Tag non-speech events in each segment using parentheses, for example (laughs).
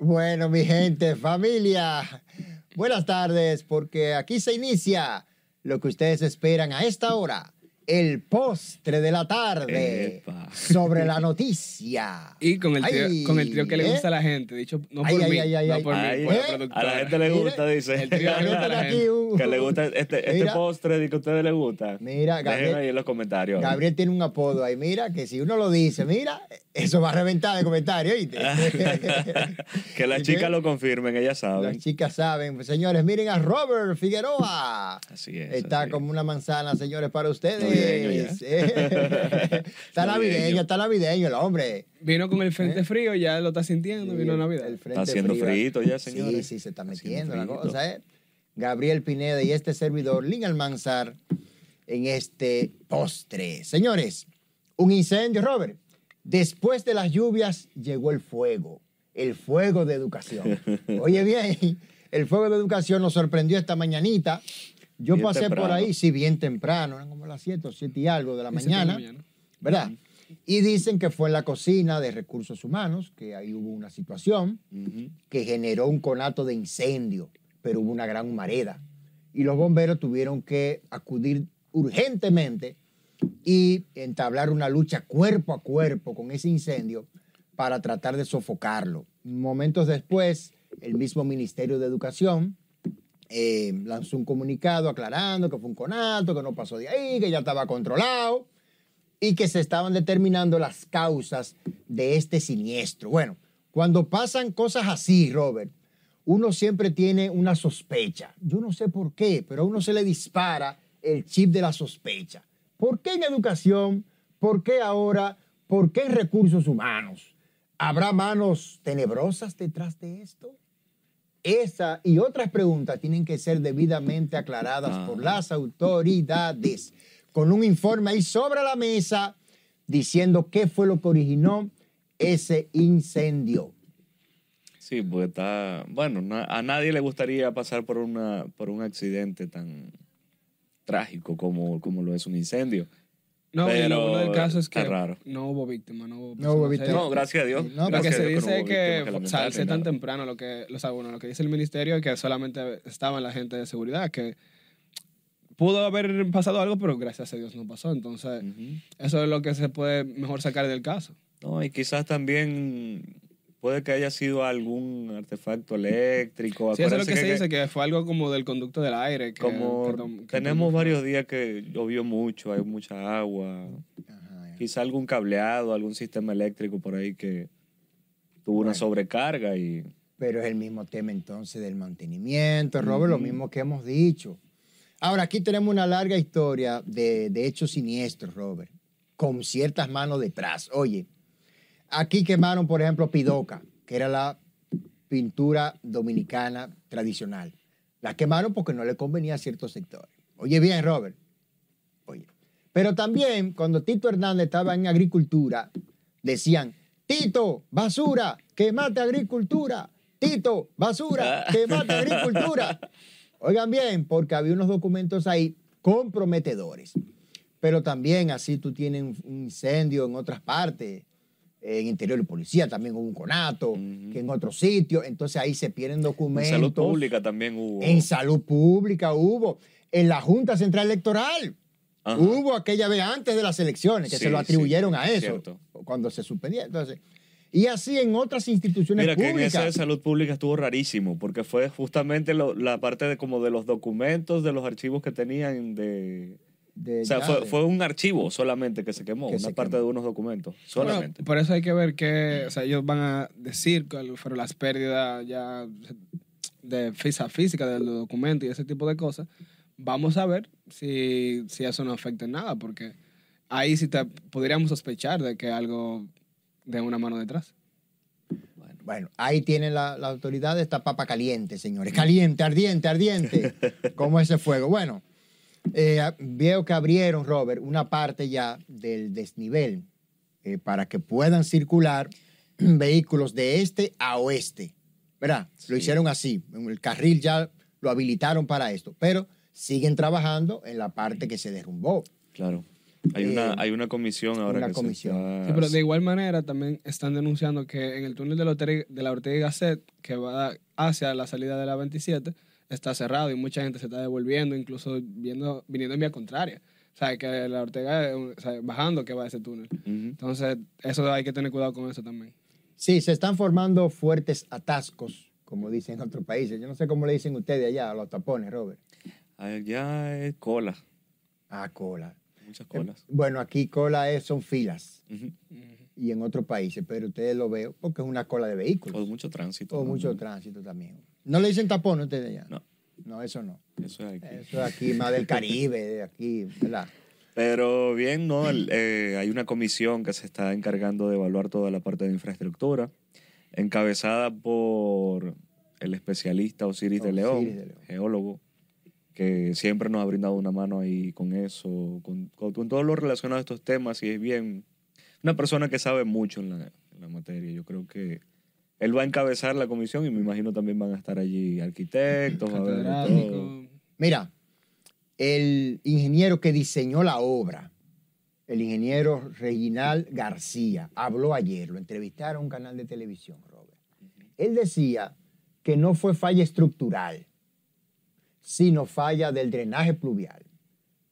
Bueno, mi gente, familia, buenas tardes, porque aquí se inicia lo que ustedes esperan a esta hora, el postre de la tarde Epa. sobre la noticia. (laughs) Y con el trío, Ay, con el trío que le ¿eh? gusta a la gente, dicho no por ay, mí, ay, ay, no ay. por Ay, mí, por la ¿eh? productora. A la gente le gusta, dice. el trío (laughs) la gente. un- que le gusta este, este Mira. postre que a ustedes les gusta. Mira, Gabriel- ahí en los comentarios. Gabriel tiene un apodo ahí, mira, que si uno lo dice, mira, eso va a reventar de comentarios, ¿oíste? (laughs) que las chicas lo confirmen, ellas saben. Las chicas saben. Pues, señores, miren a Robert Figueroa. Así es. Está así. como una manzana, señores, para ustedes. Navideño Eh, está Navideño. está navideño el hombre. Vino con el frente frío, ya lo está sintiendo, vino Navidad. El frente Está haciendo frío. frito ya, Sí, señores. sí, se está Está metiendo la cosa, ¿eh? Gabriel Pineda y este servidor, Lin Almanzar, en este postre. Señores, un incendio, Robert. Después de las lluvias llegó el fuego, el fuego de educación. (laughs) Oye bien, el fuego de educación nos sorprendió esta mañanita. Yo Bien pasé por ahí, sí, bien temprano, eran como las 7 o 7 y algo de la tema mañana. ¿verdad? Y dicen que fue en la cocina de recursos humanos, que ahí hubo una situación que generó un conato de incendio, pero hubo una gran humareda. Y los bomberos tuvieron que acudir urgentemente y entablar una lucha cuerpo a cuerpo con ese incendio para tratar de sofocarlo. Momentos después, el mismo Ministerio de Educación eh, lanzó un comunicado aclarando que fue un conato, que no pasó de ahí, que ya estaba controlado y que se estaban determinando las causas de este siniestro. Bueno, cuando pasan cosas así, Robert, uno siempre tiene una sospecha. Yo no sé por qué, pero a uno se le dispara el chip de la sospecha. ¿Por qué en educación? ¿Por qué ahora? ¿Por qué en recursos humanos? ¿Habrá manos tenebrosas detrás de esto? Esa y otras preguntas tienen que ser debidamente aclaradas Ah. por las autoridades, con un informe ahí sobre la mesa diciendo qué fue lo que originó ese incendio. Sí, pues está. Bueno, na- a nadie le gustaría pasar por, una, por un accidente tan trágico como, como lo es un incendio. No, y Pero lo del caso es que raro. no hubo víctima, no hubo No hubo víctima. No, gracias a Dios. No, Lo que se Dios dice no es que salse tan temprano, lo que, lo, sabe uno, lo que dice el ministerio es que solamente estaban la gente de seguridad, que pudo haber pasado algo, pero gracias a Dios no pasó. Entonces, eso es lo que se puede mejor sacar del caso. No, y quizás también puede que haya sido algún artefacto eléctrico. Sí, eso es lo que, Acuérdense se dice, que fue algo como del conducto del aire. Que, como que que tenemos varios días que llovió mucho, hay mucha agua, quizá algún cableado, algún sistema eléctrico por ahí que tuvo una Bueno. sobrecarga y Pero es el mismo tema entonces del mantenimiento, Robert, lo Ujú. mismo que hemos dicho. Ahora, aquí tenemos una larga historia de, de hechos siniestros, Robert, con ciertas manos detrás. Oye, aquí quemaron, por ejemplo, Pidoca, que era la pintura dominicana tradicional. La quemaron porque no le convenía a ciertos sectores. Oye bien, Robert. Oye. Pero también, cuando Tito Hernández estaba en agricultura, decían, Tito, basura, quemate agricultura. Tito, basura, quemate agricultura. (laughs) Oigan bien, porque había unos documentos ahí comprometedores. Pero también así tú tienes un un incendio en otras partes, en interior de policía, también hubo un conato, que en otros sitios. Entonces ahí se pierden en documentos. salud pública también hubo. En salud pública hubo. En la Junta Central Electoral. Ajá. Hubo aquella vez antes de las elecciones que Sí, se lo atribuyeron sí, a eso. cierto. Cuando se suspendía. Entonces, y así en otras instituciones Mira que en públicas. esa de salud pública estuvo rarísimo, porque fue justamente lo- la parte de como de los documentos, de los archivos que tenían de... de- O sea, fue, de- fue un archivo solamente que se quemó, Que una se parte quemó. de unos documentos, Bueno, solamente. por eso hay que ver que, o sea, ellos van a decir cuáles fueron las pérdidas ya de física física del documento y ese tipo de cosas. Vamos a ver si, si eso no afecta en nada, porque ahí sí te, podríamos sospechar de que algo de una mano detrás. Bueno, ahí tienen la, la autoridad esta papa caliente, señores. Caliente, ardiente, ardiente. (laughs) como ese fuego. Bueno, eh, veo que abrieron, Robert, una parte ya del desnivel eh, para que puedan circular (clears throat) vehículos de este a oeste. ¿Verdad? Lo Sí. hicieron así. El carril ya lo habilitaron para esto. Pero siguen trabajando en la parte que se derrumbó. Claro. Hay, Eh, una, hay una comisión ahora una que comisión. se está... Sí, pero de igual manera también están denunciando que en el túnel de la Ortega, de la Ortega y Gasset, que va hacia la salida de la 27, está cerrado y mucha gente se está devolviendo, incluso viendo, viniendo en vía contraria. O sea, que la Ortega, o sea, bajando que va ese túnel. Entonces, eso hay que tener cuidado con eso también. Sí, se están formando fuertes atascos, como dicen en otros países. Yo no sé cómo le dicen ustedes allá a los tapones, Robert. Allá es cola, Ah, cola. muchas colas. Bueno, aquí cola es, son filas Ujú. Y en otros países, pero ustedes lo veo porque es una cola de vehículos. O mucho tránsito. O ¿no? mucho tránsito también. ¿No le dicen tapón ustedes allá? No. No, eso no. Eso es aquí. Eso es aquí más del Caribe, de aquí, ¿verdad? Pero bien, ¿no? El- eh, hay una comisión que se está encargando de evaluar toda la parte de infraestructura, encabezada por el especialista Osiris de León, Osiris de León. geólogo, que siempre nos ha brindado una mano ahí con eso, con, con- con todo lo relacionado a estos temas, y es bien una persona que sabe mucho en la, en la materia. Yo creo que él va a encabezar la comisión y me imagino también van a estar allí arquitectos, a todo. Catedrático. Mira, el ingeniero que diseñó la obra, el ingeniero Reginal García, habló ayer, lo entrevistaron a un canal de televisión, Robert. Él decía que no fue falla estructural, sino falla del drenaje pluvial.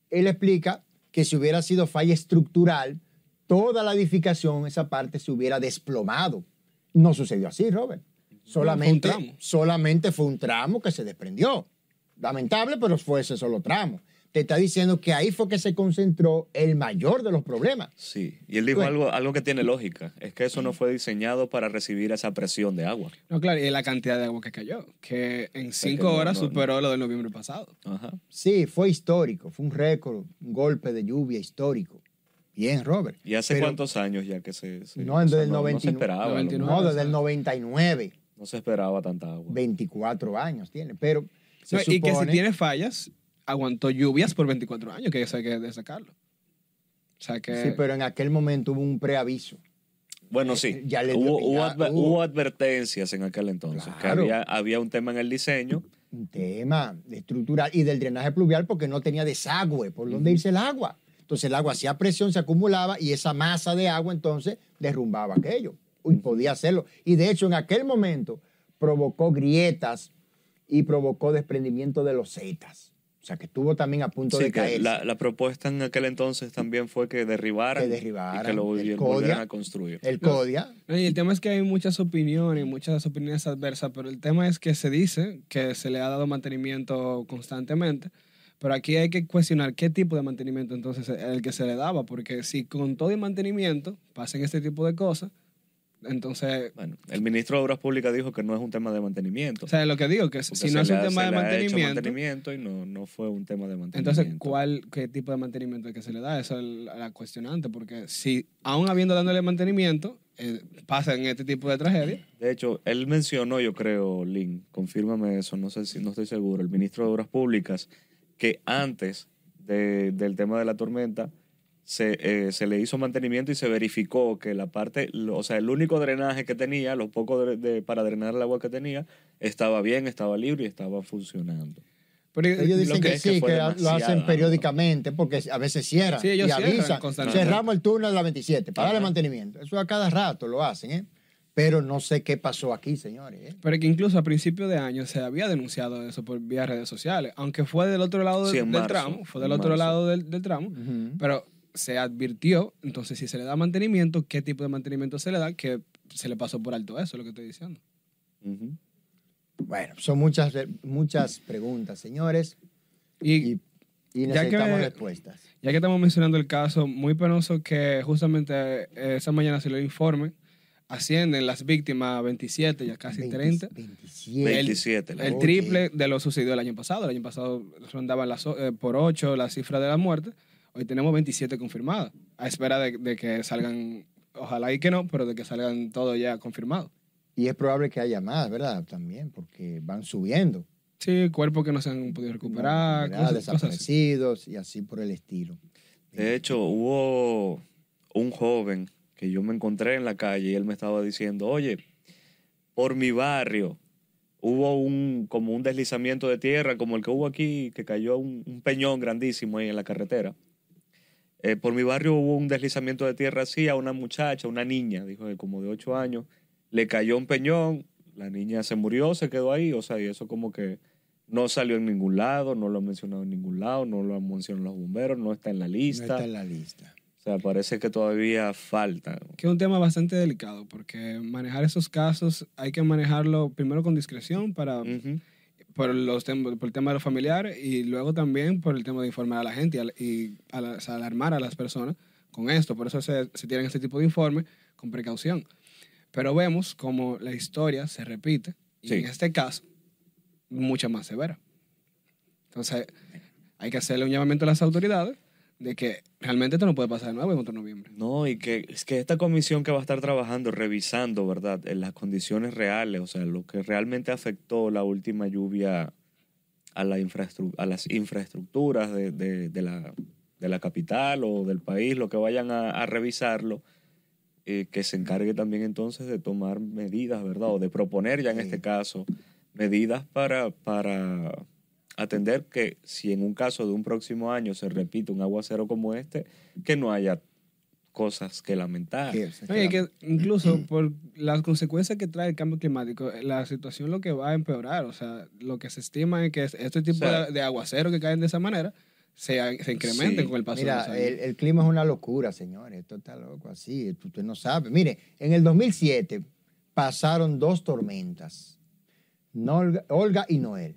Él explica que si hubiera sido falla estructural, toda la edificación, esa parte, se hubiera desplomado. No sucedió así, Robert. Solamente, tramo. solamente fue un tramo que se desprendió. Lamentable, pero fue ese solo tramo. Te está diciendo que ahí fue que se concentró el mayor de los problemas. Sí, y él dijo Bueno. algo, algo que tiene lógica, es que eso no fue diseñado para recibir esa presión de agua. No, claro, y la cantidad de agua que cayó, que en cinco no- horas no- superó lo del noviembre pasado. Ajá. Sí, fue histórico, fue un récord, un golpe de lluvia histórico. Bien, Robert. ¿Y hace Pero- cuántos años ya que se... se- No, o sea, desde el no, no se 99. esperaba, 99. No, desde el 99, No se esperaba tanta agua. 24 años tiene, pero se No, y que si tiene fallas, aguantó lluvias por 24 años, que eso hay que destacarlo. O sea que... Sí, pero en aquel momento hubo un preaviso. Bueno, sí, Ya le- hubo, hubo ya adver- hubo. hubo advertencias en aquel entonces, que Claro. había, había un tema en el diseño. un tema de estructural y del drenaje pluvial porque no tenía desagüe por donde irse el agua. Entonces el agua hacía presión, se acumulaba y esa masa de agua entonces derrumbaba aquello. Y podía hacerlo. Y de hecho en aquel momento provocó grietas y provocó desprendimiento de los zetas. O sea que estuvo también a punto Sí, de caer. la, la propuesta en aquel entonces también fue que derribaran, Que derribaran y que lo el volvieran, Codia. a construir. El CODIA. No, y el tema es que hay muchas opiniones, muchas opiniones adversas, pero el tema es que se dice que se le ha dado mantenimiento constantemente, pero aquí hay que cuestionar qué tipo de mantenimiento entonces es el que se le daba, porque si con todo el mantenimiento pasan este tipo de cosas, entonces, Bueno, el ministro de Obras Públicas dijo que no es un tema de mantenimiento. o sea, lo que digo, que si no es un ha- tema de mantenimiento, mantenimiento y no, no fue un tema de mantenimiento. entonces, ¿cuál, ¿qué tipo de mantenimiento es que se le da? Eso es la cuestionante, porque si aún habiendo dándole mantenimiento, eh, pasan este tipo de tragedias, De hecho, él mencionó, yo creo, Lynn, confírmame eso, no sé si no estoy seguro, el ministro de Obras Públicas, que antes de- del tema de la tormenta se, eh, se le hizo mantenimiento y se verificó que la parte, o sea, el único drenaje que tenía, lo poco de, de- para drenar el agua que tenía, estaba bien, estaba libre y estaba funcionando. Pero Ellos Lo dicen que que, es que sí, que lo hacen periódicamente porque a veces cierran Sí, ellos y cierran avisan. Cerramos el túnel de la 27 para darle Ajá. mantenimiento. Eso a cada rato lo hacen, ¿eh? Pero no sé qué pasó aquí, señores. ¿eh? Pero que incluso a principio de año se había denunciado eso por vía redes sociales, aunque fue del otro lado del, Sí, en del marzo, tramo, fue del otro marzo. lado del, del tramo, pero se advirtió, entonces si se le da mantenimiento, qué tipo de mantenimiento se le da, que se le pasó por alto eso, es lo que estoy diciendo. Bueno, son muchas, muchas preguntas, señores, Y, y, y Ya que- necesitamos respuestas. ya que estamos mencionando el caso, muy penoso que justamente eh, esa mañana se lo informe, ascienden las víctimas a 27, ya casi 30. 27. 27. la- El triple de lo sucedido el año pasado. El año pasado rondaban las, o- eh, por 8 la cifra de la muerte. Hoy tenemos 27 confirmadas. A espera de, de que salgan, ojalá y que no, pero de que salgan todos ya confirmados. Y es probable que haya más, ¿verdad? También, porque van subiendo. Sí, cuerpos que no se han podido recuperar, ¿verdad? cosas, cosas así. desaparecidos y así por el estilo. De hecho, hubo un joven que yo me encontré en la calle y él me estaba diciendo, oye, por mi barrio hubo un como un deslizamiento de tierra como el que hubo aquí, que cayó un, un peñón grandísimo ahí en la carretera. eh, por mi barrio hubo un deslizamiento de tierra así a una muchacha, una niña, dijo él, como de ocho años, le cayó un peñón, la niña se murió, se quedó ahí, o sea, y eso como que no salió en ningún lado, no lo han mencionado en ningún lado, no lo han mencionado los bomberos, no está en la No lista. está en la lista. O sea, parece que todavía falta. Que es un tema bastante delicado, porque manejar esos casos hay que manejarlo primero con discreción para, Ujú. por, los por el tema de los familiares y luego también por el tema de informar a la gente y, y a la- o sea, alarmar a las personas con esto. Por eso se, se tienen este tipo de informes con precaución. Pero vemos como la historia se repite y Sí. en este caso mucha más severa. Entonces hay que hacerle un llamamiento a las autoridades de que realmente esto no puede pasar de nuevo en otro noviembre. No, y que es que esta comisión que va a estar trabajando, revisando, ¿verdad? En las condiciones reales, o sea, lo que realmente afectó la última lluvia a, la infraestru- a las infraestructuras de, de- de la, de la capital o del país, lo que vayan a, a revisarlo, eh, que se encargue también entonces de tomar medidas, ¿verdad? O de proponer ya en Sí. este caso medidas para, para atender que si en un caso de un próximo año se repite un aguacero como este, que no haya cosas que lamentar. Que incluso por las consecuencias que trae el cambio climático, la situación lo que va a empeorar. O sea, lo que se estima es que este tipo O sea, de, aguaceros que caen de esa manera se, se incrementen Sí. con el paso Mira, de los años. el, el clima es una locura, señores. Esto está loco así. Usted no sabe. Mire, en el 2007 pasaron dos tormentas. Olga, Olga y Noel.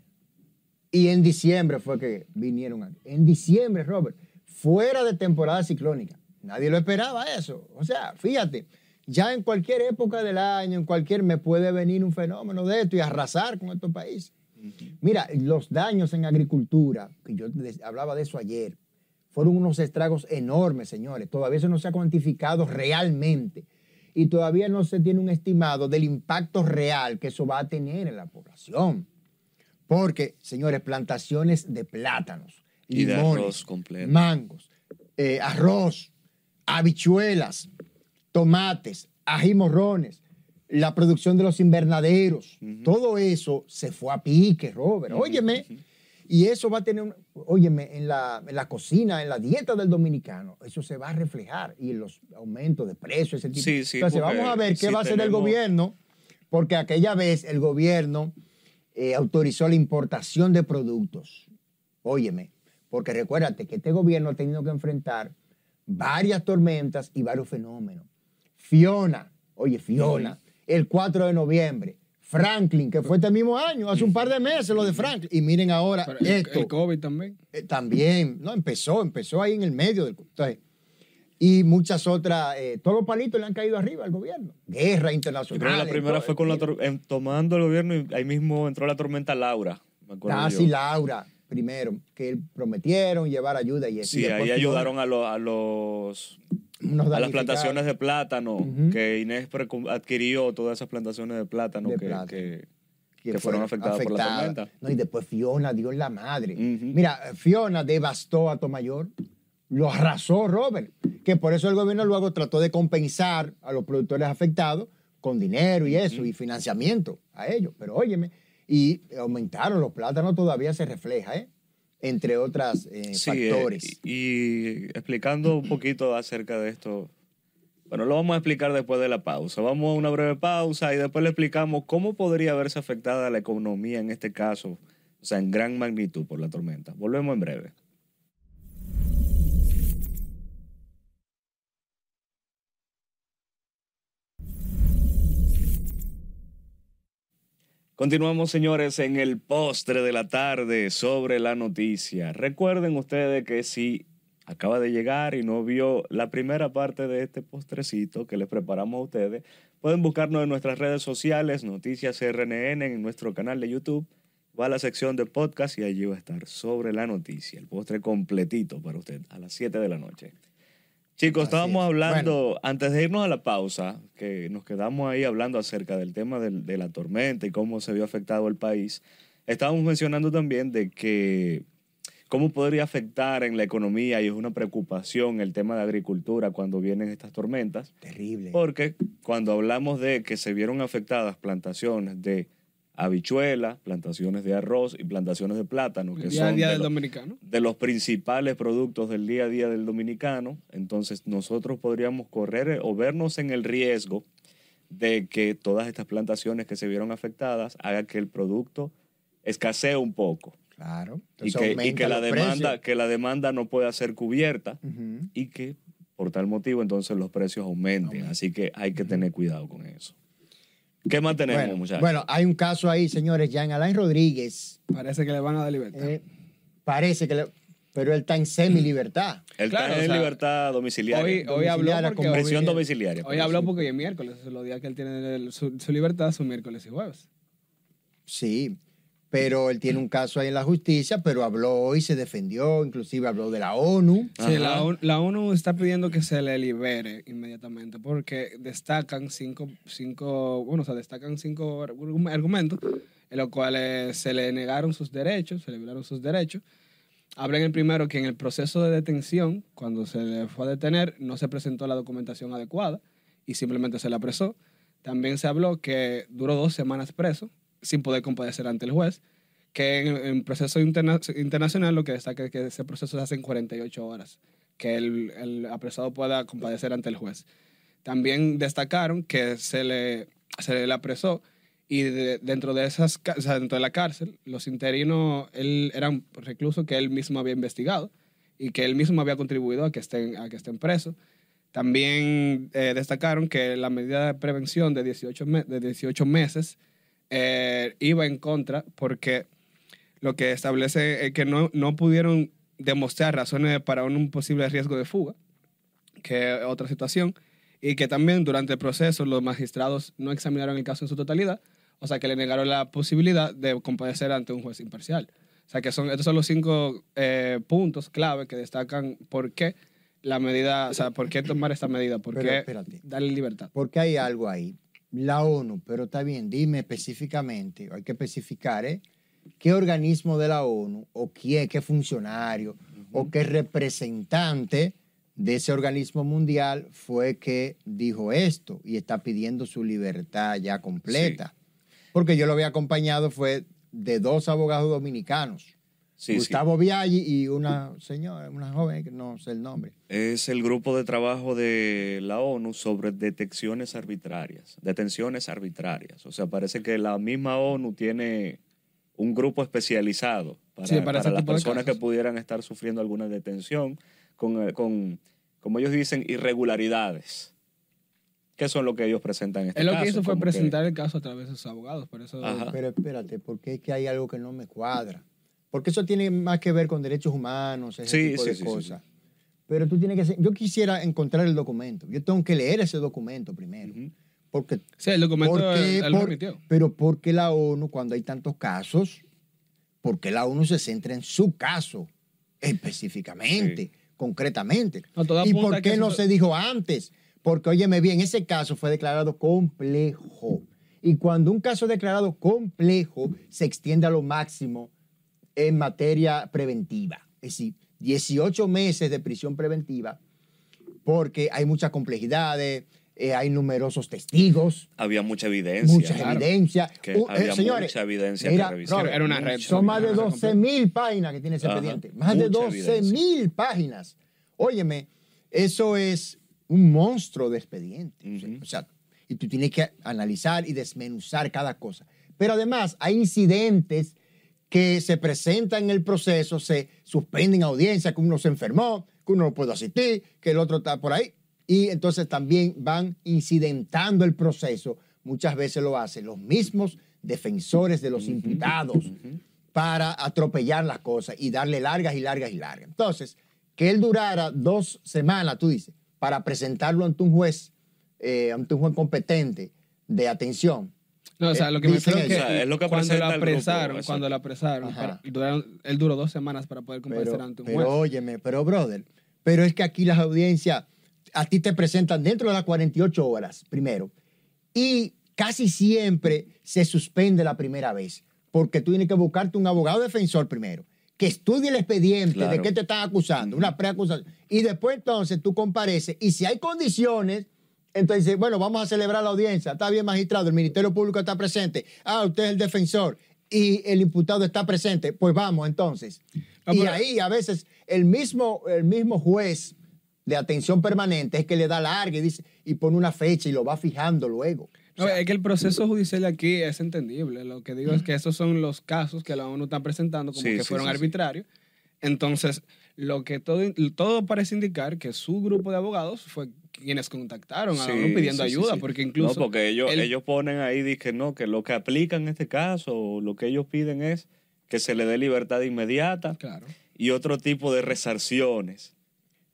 Y en diciembre fue que vinieron aquí. En diciembre, Robert, fuera de temporada ciclónica. Nadie lo esperaba eso. O sea, fíjate, ya en cualquier época del año, en cualquier mes puede venir un fenómeno de esto y arrasar con estos países. Mira, los daños en agricultura, que yo les hablaba de eso ayer, fueron unos estragos enormes, señores. Todavía eso no se ha cuantificado realmente. Y todavía no se tiene un estimado del impacto real que eso va a tener en la población. Porque, señores, plantaciones de plátanos, Y de limones, arroz completo. mangos, eh, arroz, habichuelas, tomates, ají morrones, la producción de los invernaderos, todo eso se fue a pique, Robert. Ujú, Óyeme, y eso va a tener, un- óyeme, en la, en la cocina, en la dieta del dominicano, eso se va a reflejar y en los aumentos de precios, ese tipo. Sí, sí, Entonces, vamos a ver qué si va a hacer el gobierno, porque aquella vez el gobierno eh, autorizó la importación de productos. Óyeme, porque recuérdate que este gobierno ha tenido que enfrentar varias tormentas y varios fenómenos. Fiona, oye, Fiona, el 4 de noviembre. Franklin, que fue este mismo año, hace un par de meses lo de Franklin. Y miren ahora Pero el, esto. el COVID también. Eh, también, no, empezó, empezó ahí en el medio del. entonces, y muchas otras, eh, todos los palitos le han caído arriba al gobierno. Guerra Yo internacional. creo que la primera fue con la em, tomando el gobierno y ahí mismo entró la tormenta Laura. Me acuerdo Ah, yo. Laura, primero, que prometieron llevar ayuda y eso. y Sí, después ahí ayudaron a, lo- a los a las plantaciones de plátano que Inés adquirió todas esas plantaciones de plátano De que, plátano. que- que que fueron afectadas por la tormenta. No, y después Fiona dio en la madre. Mira, Fiona devastó a Tomayor, lo arrasó Robert, que por eso el gobierno luego trató de compensar a los productores afectados con dinero y eso, y financiamiento a ellos. Pero óyeme, y aumentaron los plátanos, todavía se refleja, ¿eh? Entre otras eh, Sí, eh, factores. y, y explicando un poquito acerca de esto, bueno, lo vamos a explicar después de la pausa. Vamos a una breve pausa y después le explicamos cómo podría verse afectada la economía en este caso, o sea, en gran magnitud por la tormenta. Volvemos en breve. Continuamos, señores, en el postre de la tarde sobre la noticia. Recuerden ustedes que si acaba de llegar y no vio la primera parte de este postrecito que les preparamos a ustedes, pueden buscarnos en nuestras redes sociales, Noticias RNN, en nuestro canal de YouTube. Va a la sección de podcast y allí va a estar sobre la noticia, el postre completito para usted a las 7 de la noche. Chicos, Así estábamos es. hablando, antes de irnos a la pausa, que nos quedamos ahí hablando acerca del tema del- de, la tormenta y cómo se vio afectado el país, estábamos mencionando también de que cómo podría afectar en la economía y es una preocupación el tema de agricultura cuando vienen estas tormentas, Terrible. porque cuando hablamos de que se vieron afectadas plantaciones de habichuelas, plantaciones de arroz y plantaciones de plátano, que día son día de del los- dominicano. de los principales productos del día a día del dominicano, entonces nosotros podríamos correr o vernos en el riesgo de que todas estas plantaciones que se vieron afectadas haga que el producto escasee un poco Claro. y que, y que la demanda precios. que la demanda no pueda ser cubierta y que por tal motivo entonces los precios aumenten, Aumenta. así que hay que tener cuidado con eso. ¿Qué más tenemos, Bueno, muchachos? bueno, hay un caso ahí, señores. Jean Alain Rodríguez Parece que le van a dar libertad. eh, parece que le- pero él está en semi-libertad. Él claro, está o en sea, libertad domiciliaria. Hoy, hoy habló porque prisión domiciliaria. hoy habló porque hoy es miércoles. Son los días que él tiene el- su, su libertad, son miércoles y jueves. Sí, pero él tiene un caso ahí en la justicia, pero habló hoy, se defendió, inclusive habló de la ONU. Sí, la, ONU- la ONU está pidiendo que se le libere inmediatamente porque destacan cinco, cinco bueno, o sea, destacan cinco argu- argumentos en los cuales se le negaron sus derechos, se le violaron sus derechos. Hablan el primero que en el proceso de detención, cuando se le fue a detener, no se presentó la documentación adecuada y simplemente se le apresó. También se habló que duró dos semanas preso sin poder comparecer ante el juez, que en, en proceso interna- internacional lo que destaca es que ese proceso se hace en 48 horas, que el, apresado pueda comparecer ante el juez. También destacaron que se le, se le apresó y de- dentro de esas dentro de la cárcel los interinos él, eran reclusos que él mismo había investigado y que él mismo había contribuido a que estén a que estén presos también eh, destacaron que la medida de prevención de 18, me- de 18 meses eh, iba en contra porque lo que establece es que no, no pudieron demostrar razones para un posible riesgo de fuga, que es otra situación, y que también durante el proceso los magistrados no examinaron el caso en su totalidad, o sea que le negaron la posibilidad de comparecer ante un juez imparcial. O sea que son, estos son los cinco eh, puntos clave que destacan por qué la medida, o sea, por qué tomar esta medida, por Pero qué espérate. darle libertad. Porque hay algo ahí. La ONU, pero está bien, dime específicamente, hay que especificar, ¿eh? ¿Qué organismo de la ONU o quién, qué funcionario o qué representante de ese organismo mundial fue que dijo esto y está pidiendo su libertad ya completa? Porque yo lo había acompañado fue de dos abogados dominicanos, Sí, sí. Gustavo Viaggi y una señora, una joven que no sé el nombre. Es el grupo de trabajo de la ONU sobre detecciones arbitrarias, detenciones arbitrarias. O sea, parece que la misma ONU tiene un grupo especializado para, Sí, para para ese las personas que pudieran estar sufriendo alguna detención con, eh, con, como ellos dicen, irregularidades. ¿Qué son lo que ellos presentan en este Él lo caso? que hizo fue que- presentar el caso a través de sus abogados, por eso... Ajá. Pero espérate, porque es que hay algo que no me cuadra. Porque eso tiene más que ver con derechos humanos, ese Sí, tipo sí, de sí, sí, cosas. Pero tú tienes que ser- yo quisiera encontrar el documento. Yo tengo que leer ese documento primero. Ujú. Porque Sí, el documento ¿Por qué? él, él lo Por- remitió. pero porque la ONU cuando hay tantos casos, porque la ONU se centra en su caso específicamente, concretamente. No, ¿Y por qué no se dijo antes? Porque, óyeme bien, ese caso fue declarado complejo. Y cuando un caso es declarado complejo, se extiende a lo máximo en materia preventiva. Es decir, 18 meses de prisión preventiva, porque hay muchas complejidades, eh, hay numerosos testigos, Había mucha evidencia. mucha claro. evidencia. Que Uh, eh, había señores, mucha evidencia mira, que revisar. Robert, Era una red. son más de Mucha 12 mil páginas que tiene ese Ajá, expediente. Más de mucha 12 mil páginas. Óyeme, eso es un monstruo de expediente. O sea, y tú tienes que analizar y desmenuzar cada cosa. Pero además, hay incidentes que se presentan en el proceso, se suspenden audiencias, que uno se enfermó, que uno no puede asistir, que el otro está por ahí. Y entonces también van incidentando el proceso. Muchas veces lo hacen los mismos defensores de los imputados para atropellar las cosas y darle largas y largas y largas. Entonces, que él durara dos semanas, tú dices, para presentarlo ante un juez, eh, ante un juez competente de atención. No, o sea, Eh, lo que me dicen refiero es que, eso. O sea, es lo que cuando lo presenta el grupo, apresaron, exacto. cuando lo apresaron, Ajá. para- duraron- él duró dos semanas para poder comparecer Pero, ante un pero juez. óyeme, pero brother, pero es que aquí las audiencias a ti te presentan dentro de las 48 horas, primero, y casi siempre se suspende la primera vez, porque tú tienes que buscarte un abogado defensor primero, que estudie el expediente Claro. de qué te están acusando, una preacusación, y después entonces tú compareces, y si hay condiciones Entonces dice, bueno, vamos a celebrar la audiencia. Está bien, magistrado, el Ministerio Público está presente. Ah, usted es el defensor y el imputado está presente. Pues vamos entonces. Ah, y ahí a veces el mismo, el mismo juez de atención permanente es que le da larga y dice y pone una fecha y lo va fijando luego. No, es que el proceso judicial aquí es entendible. Lo que digo es que esos son los casos que la ONU está presentando como Sí, que sí, fueron sí. arbitrarios. Entonces, lo que todo, todo parece indicar que su grupo de abogados fue quienes contactaron a Sí, ONU pidiendo sí, ayuda, sí. porque incluso... No, porque ellos, el- ellos ponen ahí, dicen que no, que lo que aplican en este caso, lo que ellos piden es que se le dé libertad inmediata Claro. y otro tipo de resarciones.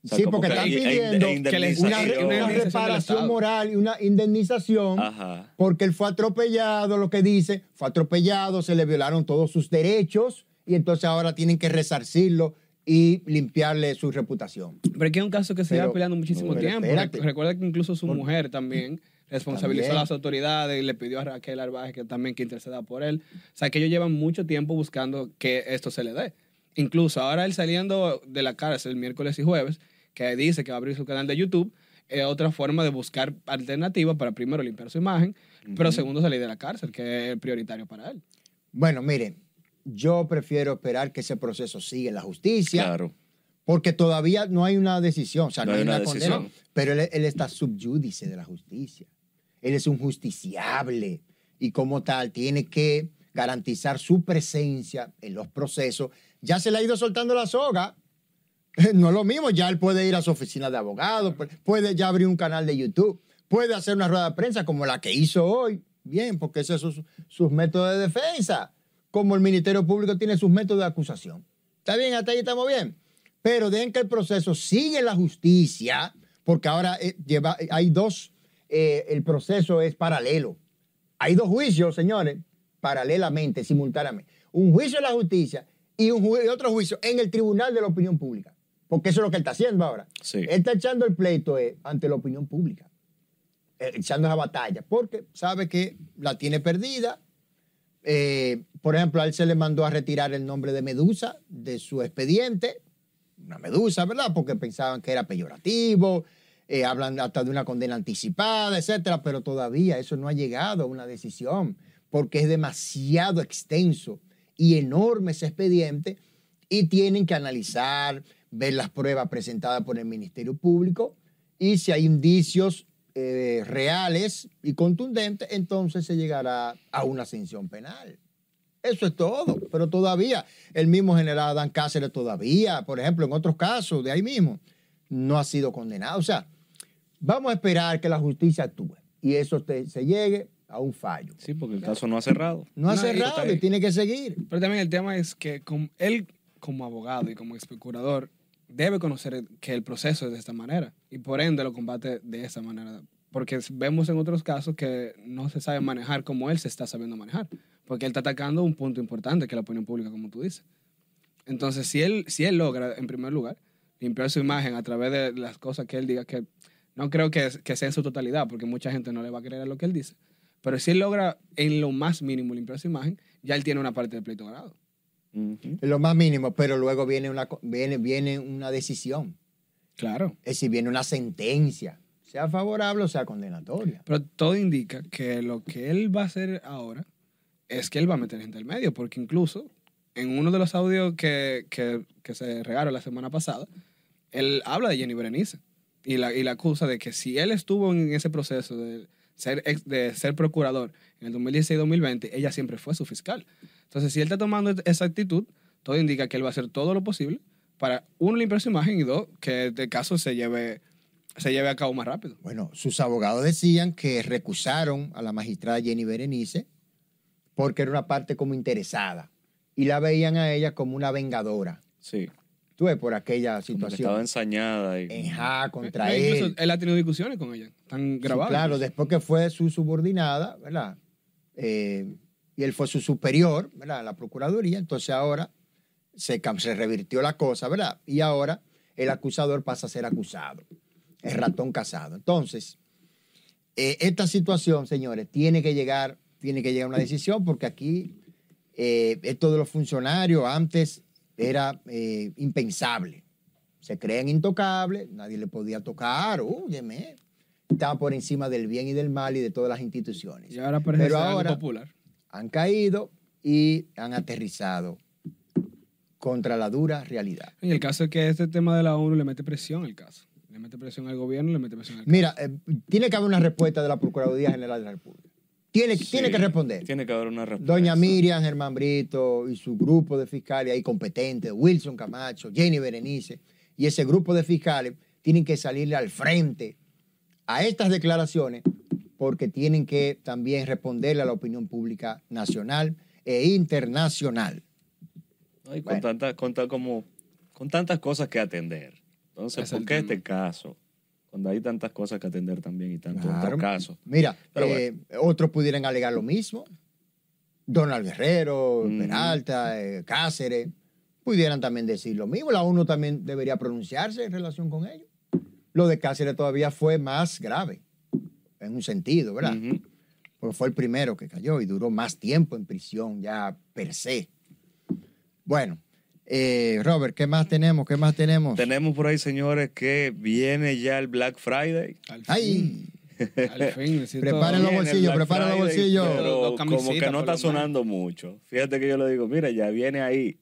O sea, Sí, porque que- están pidiendo e que les- Una, reparación moral y una indemnización Ajá. porque él fue atropellado, lo que dice, fue atropellado, se le violaron todos sus derechos y entonces ahora tienen que resarcirlo y limpiarle su reputación. Pero aquí hay un caso que se lleva peleando muchísimo pero tiempo. espérate. Recuerda que incluso su Por- mujer también responsabilizó También. a las autoridades y le pidió a Raquel Arbaje que también que interceda por él. O sea, que ellos llevan mucho tiempo buscando que esto se le dé. Incluso ahora él saliendo de la cárcel miércoles y jueves, que dice que va a abrir su canal de YouTube, es otra forma de buscar alternativas para primero limpiar su imagen, pero segundo salir de la cárcel, que es prioritario para él. Bueno, miren, yo prefiero esperar que ese proceso siga en la justicia. Claro. Porque todavía no hay una decisión, o sea, no, hay una, condena. decisión. Pero él, él está subyúdice de la justicia. Él es un justiciable y como tal tiene que garantizar su presencia en los procesos. Ya se le ha ido soltando la soga. No es lo mismo, ya él puede ir a su oficina de abogado, pu- puede ya abrir un canal de YouTube, puede hacer una rueda de prensa como la que hizo hoy. Bien, porque esos son sus, sus métodos de defensa, como el Ministerio Público tiene sus métodos de acusación. ¿Está bien? Hasta ahí estamos bien. Pero dejen que el proceso siga en la justicia, porque ahora eh, lleva, hay dos, eh, el proceso es paralelo. Hay dos juicios, señores, paralelamente, simultáneamente. Un juicio en la justicia y, un ju- y otro juicio en el Tribunal de la Opinión Pública. Porque eso es lo que él está haciendo ahora. Sí. Él está echando el pleito eh, ante la opinión pública, eh, echando esa batalla, porque sabe que la tiene perdida. Eh, por ejemplo, a él se le mandó a retirar el nombre de Medusa de su expediente, una medusa, ¿verdad? Porque pensaban que era peyorativo, eh, hablan hasta de una condena anticipada, etcétera, pero todavía eso no ha llegado a una decisión, porque es demasiado extenso y enorme ese expediente y tienen que analizar, ver las pruebas presentadas por el Ministerio Público y si hay indicios eh, reales y contundentes, entonces se llegará a una sanción penal. Eso es todo, pero todavía el mismo general Adán Cáceres todavía, por ejemplo, en otros casos de ahí mismo, no ha sido condenado. O sea, vamos a esperar que la justicia actúe y eso te- se llegue a un fallo. Sí, porque el caso no ha cerrado. No ha No, cerrado y tiene que seguir. Pero también el tema es que como él, como abogado y como ex procurador, debe conocer que el proceso es de esta manera y por ende lo combate de esa manera. Porque vemos en otros casos que no se sabe manejar como él se está sabiendo manejar. Porque él está atacando un punto importante que es la opinión pública, como tú dices. Entonces, si él, si él logra, en primer lugar, limpiar su imagen a través de las cosas que él diga, que no creo que, que sea en su totalidad, porque mucha gente no le va a creer a lo que él dice. Pero si él logra en lo más mínimo limpiar su imagen, ya él tiene una parte del pleito ganado. Lo más mínimo, pero luego viene una, viene, viene una decisión. Claro. Es decir, viene una sentencia, sea favorable o sea condenatoria. Pero todo indica que lo que él va a hacer ahora es que él va a meter gente al medio, porque incluso en uno de los audios que, que, que se regaron la semana pasada, él habla de Jenny Berenice y la, y la acusa de que si él estuvo en ese proceso de ser, ex- de ser procurador en el 2016-2020, ella siempre fue su fiscal. Entonces, si él está tomando esa actitud, todo indica que él va a hacer todo lo posible para, uno, limpiar su imagen y dos, que este caso se lleve, se lleve a cabo más rápido. Bueno, sus abogados decían que recusaron a la magistrada Jenny Berenice porque era una parte como interesada y la veían a ella como una vengadora. Sí. Tú ves por aquella Como que situación. estaba ensañada. Y... Enja contra Eh, incluso él. él ha tenido discusiones con ella. Están Sí, grabadas. claro, incluso. después que fue su subordinada, ¿verdad? Eh, y él fue su superior, ¿verdad? La Procuraduría. Entonces ahora se, se revirtió la cosa, ¿verdad? Y ahora el acusador pasa a ser acusado. El ratón casado. Entonces, eh, esta situación, señores, tiene que llegar, tiene que llegar a una decisión porque aquí eh, esto de los funcionarios antes era eh, impensable. Se creen intocables, nadie le podía tocar, óyeme. está por encima del bien y del mal y de todas las instituciones. Y ahora parece Pero algo ahora popular. Han caído y han aterrizado contra la dura realidad. Y el caso es que este tema de la ONU le mete presión al caso. Le mete presión al gobierno, le mete presión al Mira, eh, tiene que haber una respuesta de la Procuraduría General de la República. Tiene, tiene que responder. Tiene que haber una respuesta. Doña Miriam Germán Brito y su grupo de fiscales ahí competentes, Wilson Camacho, Jenny Berenice, y ese grupo de fiscales tienen que salirle al frente a estas declaraciones porque tienen que también responderle a la opinión pública nacional e internacional. ¿no? Y con, Bueno. tantas, con, ta- como, con tantas cosas que atender. Entonces, Es ¿por qué tema. este caso? Cuando hay tantas cosas que atender también y tantos Claro. casos. Mira, eh, otros pudieran alegar lo mismo. Donald Guerrero, Ujú. Peralta, eh, Cáceres, pudieran también decir lo mismo. La ONU también debería pronunciarse en relación con ello. Lo de Cáceres todavía fue más grave, en un sentido, ¿verdad? Porque fue el primero que cayó y duró más tiempo en prisión ya per se. Bueno, eh, Robert, ¿qué más tenemos? ¿Qué más tenemos? Tenemos por ahí, señores, que viene ya el Black Friday. Al fin. ¡Ay! Al fin. Preparen los bolsillos, preparen los bolsillos. Pero como que no está menos. sonando mucho. Fíjate que yo le digo, mira, ya viene ahí,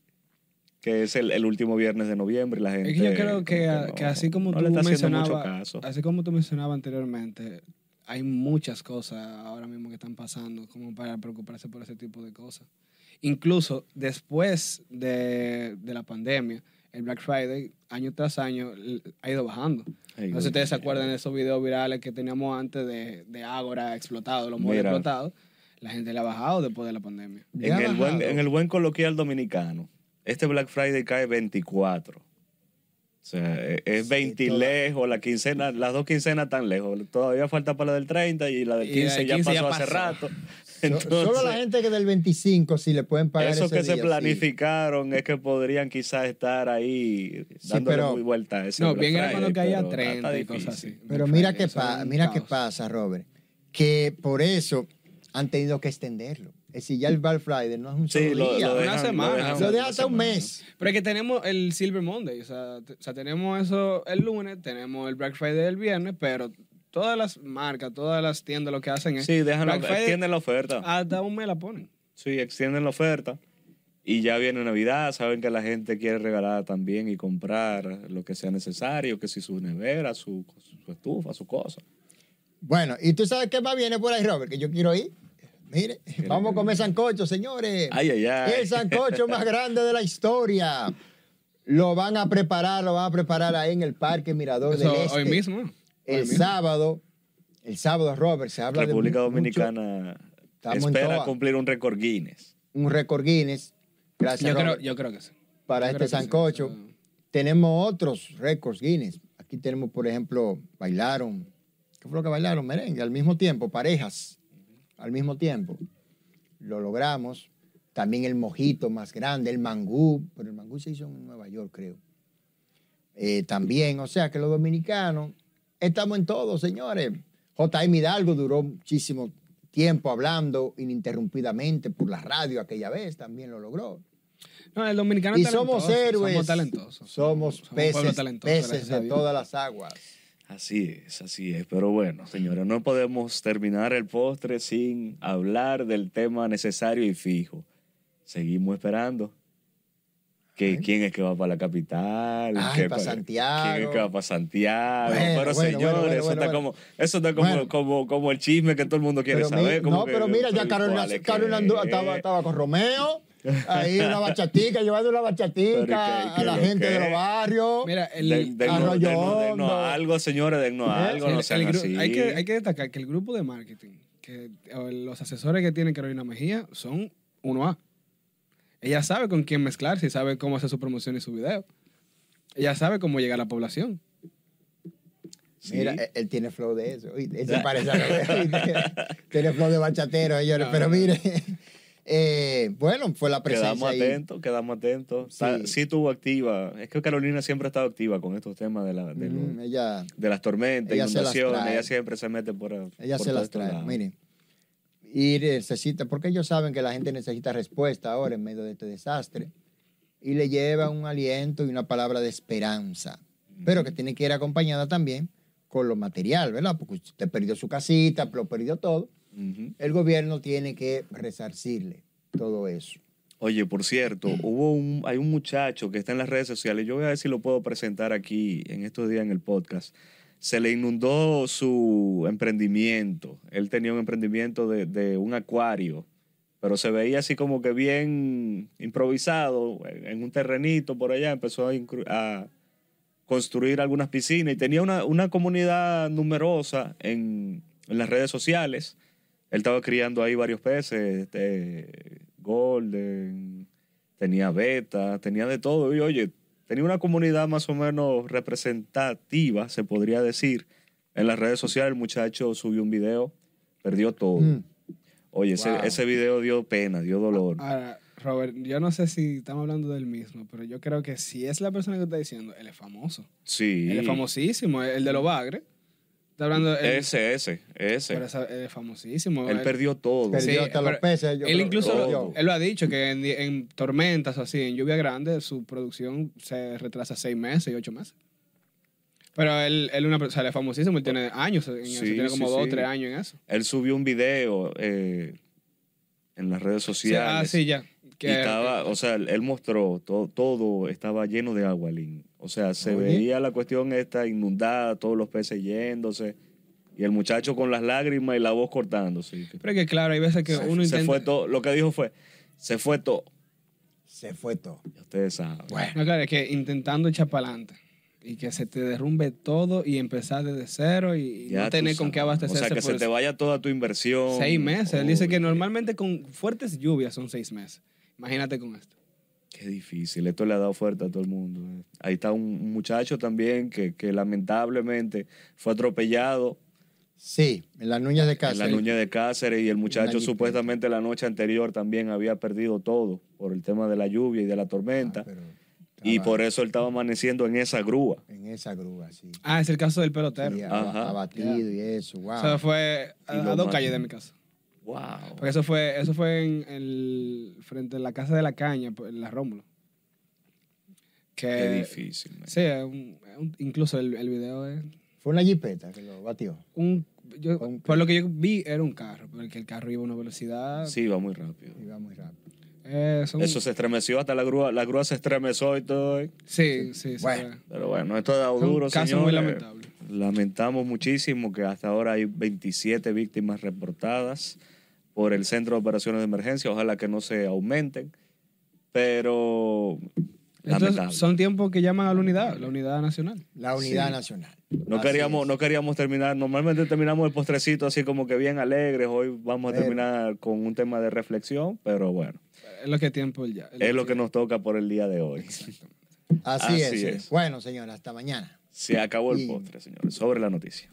que es el, el último viernes de noviembre y la gente. Es que yo creo como que, no- que así como no tú mencionabas, así como tú mencionabas anteriormente, hay muchas cosas ahora mismo que están pasando como para preocuparse por ese tipo de cosas. Incluso después de, de la pandemia, el Black Friday, año tras año, ha ido bajando. Ay, no sé si ustedes se acuerdan de esos videos virales que teníamos antes de, de Ágora explotado, los Mira. explotados. La gente le ha bajado después de la pandemia. En el, buen, en el buen coloquial dominicano, este Black Friday cae 24. O sea, e- es Sí, 20 toda- lejos, la quincena, las dos quincenas están lejos. Todavía falta para la del 30 y la del Y la 15, del ya 15 pasó ya hace pasó. rato. So- (laughs) Entonces, Solo la gente que del 25 si le pueden pagar eso ese que se día, sí. planificaron es que podrían quizás estar ahí dándole pero- muy vuelta a ese No, bien era cuando caía pero está- 30 está y cosas así. Pero mira qué, mira qué pasa, Robert. Que por eso han tenido que extenderlo. Es decir, ya el Black Friday no es un Sí, solo lo, día. lo Una dejan, semana, dejan o sea, Lo deja una hasta un mes. Pero es que tenemos el Silver Monday, o sea, o sea, tenemos eso el lunes, tenemos el Black Friday el viernes, pero todas las marcas, todas las tiendas lo que hacen es Sí, dejan, Black Friday extienden la oferta. hasta un mes la ponen. Sí, extienden la oferta. Y ya viene Navidad, saben que la gente quiere regalar también y comprar lo que sea necesario, que si su nevera, su, su estufa, su cosa. Bueno, y tú sabes qué más viene por ahí, Robert, que yo quiero ir. Mire, vamos a comer sancocho, señores. Ay, ay, ay. El sancocho más grande de la historia. Lo van a preparar, lo van a preparar ahí en el Parque Mirador Eso del Este. hoy mismo. El mismo. sábado, el sábado, Robert, se habla República de mucho- Dominicana espera cumplir un récord Guinness. un récord Guinness. Gracias, Yo creo, Robert, yo creo que sí. para yo este creo sí, sancocho. Tenemos otros récords Guinness. Aquí tenemos, por ejemplo, bailaron. ¿Qué fue lo que bailaron? Merengue, al mismo tiempo, parejas, al mismo tiempo. Lo logramos. También el mojito más grande, el mangú, pero el mangú se hizo en Nueva York, creo. Eh, también, o sea que los dominicanos estamos en todo, señores. J.M. Hidalgo duró muchísimo tiempo hablando ininterrumpidamente por la radio aquella vez, también lo logró. No, el dominicano Y somos héroes. Somos talentosos. Somos, peces, talentoso, de todas las aguas. Así es, así es. Pero bueno, señores, no podemos terminar el postre sin hablar del tema necesario y fijo. Seguimos esperando. Que. ¿Quién es que va para la capital? Ay, ¿Qué pa' pa- Santiago. ¿Quién es que va para Santiago? Bueno, pero bueno, señores, bueno, eso, está. Como, eso está como, como, como el chisme que todo el mundo quiere Pero saber. no, que- pero mira, ya Carolina, ¿cuál es que Carolina estaba, estaba con Romeo, ahí una bachatica, llevando una bachatica ¿y qué- a la gente de los barrios. Mira, el, De- Arroyo Hondo. algo, señores, dennos ¿Eh? algo, el- no el sean así. hay, que, hay que destacar que el grupo de marketing, que o los asesores que tiene Carolina Mejía son 1A. Ella sabe con quién mezclarse y sabe cómo hacer su promoción y su video. Ella sabe cómo llegar a la población. Sí. Mira, él, él tiene flow de eso. oíste, Él se (laughs) parece. (laughs) Tiene flow de bachatero, señores. No, pero no. mire, eh, bueno, fue la presencia Quedamos ahí. atentos, quedamos atentos. Está- Sí. Sí. estuvo activa. Es que Carolina siempre ha estado activa con estos temas de, la, de, Mm, ella de las tormentas, Ella se las inundaciones. Ella siempre se mete por Ella por se las trae. lados. Miren. Y necesita, porque ellos saben que la gente necesita respuesta ahora en medio de este desastre. Y le lleva un aliento y una palabra de esperanza. Pero que tiene que ir acompañada también con lo material, ¿verdad? Porque usted perdió su casita, lo perdió todo. El gobierno tiene que resarcirle todo eso. Oye, por cierto, (clears throat) hubo un, hay un muchacho que está en las redes sociales, yo voy a ver si lo puedo presentar aquí en estos días en el podcast. Se le inundó su emprendimiento. Él tenía un emprendimiento de, de un acuario, pero se veía así como que bien improvisado, en un terrenito por allá, empezó a, construir algunas piscinas y tenía una, una comunidad numerosa en, en las redes sociales. Él estaba criando ahí varios peces, este, golden, tenía beta, tenía de todo. Y oye, tenía una comunidad más o menos representativa, se podría decir. En las redes sociales el muchacho subió un video, perdió todo. Mm. Oye, ese, Wow. ese video dio pena, dio dolor. Ahora, Robert, yo no sé si estamos hablando del mismo, pero yo creo que si es la persona que está diciendo, él es famoso. Sí. Él es famosísimo, el de los bagres. Está hablando él, Ese, ese, ese. pero esa- él es famosísimo. Él perdió todo. Perdió Sí, hasta los pero peces. yo él creo. incluso todo. él lo ha dicho que en, en tormentas o así, en lluvia grande, su producción se retrasa seis meses y ocho meses. Pero él, él, una, o sea, él es famosísimo, él tiene años en eso, Sí, tiene como sí, dos o sí. tres años en eso. Él subió un video eh, en las redes Sí, ah, sociales. sí, ya. Que, y estaba, o sea, él mostró, todo, todo estaba lleno de agua, Lin. O sea, se Oye. veía la cuestión esta inundada, todos los peces yéndose. Y el muchacho con las lágrimas y la voz cortándose. pero es que claro, hay veces que se, uno se intenta... fue todo. Lo que dijo fue, se fue todo. Se fue todo. Ya ustedes saben. Bueno. No, claro, es que intentando echar para adelante y que se te derrumbe todo y empezar desde cero y, Ya no tener con qué abastecerse O sea, que por se te vaya toda tu inversión. seis meses. Él dice que normalmente con fuertes lluvias son seis meses. Imagínate con esto. Qué difícil, esto le ha dado fuerte a todo el mundo. Ahí está un muchacho también que, que lamentablemente fue atropellado Sí, en las nuñas de en casa. la Nuña de Cáceres y el muchacho supuestamente la noche anterior también había perdido todo por el tema de la lluvia y de la tormenta. Ah, pero y por eso él estaba amaneciendo en esa grúa. En esa grúa, sí. Ah, es el caso del pelotero. Sí, abatido y eso, wow. O sea, fue a, a dos calles de mi casa. ¡Wow! Porque eso fue, eso fue en el, frente a la casa de la caña, pues, en la Rómulo. Qué Que, difícil. man. sí, un- un- incluso el, el video es Fue una jipeta que lo batió. un... yo- por lo que yo vi, era un carro, porque el carro iba a una velocidad... Sí, va muy rápido. Iba muy rápido. eh, son- Eso se estremeció hasta la grúa. La grúa se estremeció y todo. eh. Sí, sí, sí. Bueno. Pero bueno, esto ha dado Fue un duro, caso señores. muy lamentable. Lamentamos muchísimo que hasta ahora hay 27 víctimas reportadas por el Centro de Operaciones de Emergencia. Ojalá que no se aumenten. Pero. Entonces, son tiempos que llaman a la unidad, la unidad nacional. La unidad Sí. nacional. No Así queríamos, es. no queríamos terminar. Normalmente terminamos el postrecito así como que bien alegres. Hoy vamos a Pero- terminar con un tema de reflexión, pero bueno, Es lo que tiempo ya. es lo que nos toca por el día de hoy. Así, Así es. es. Bueno, señora, hasta mañana. Se acabó el Y- postre, señores. Sobre la noticia.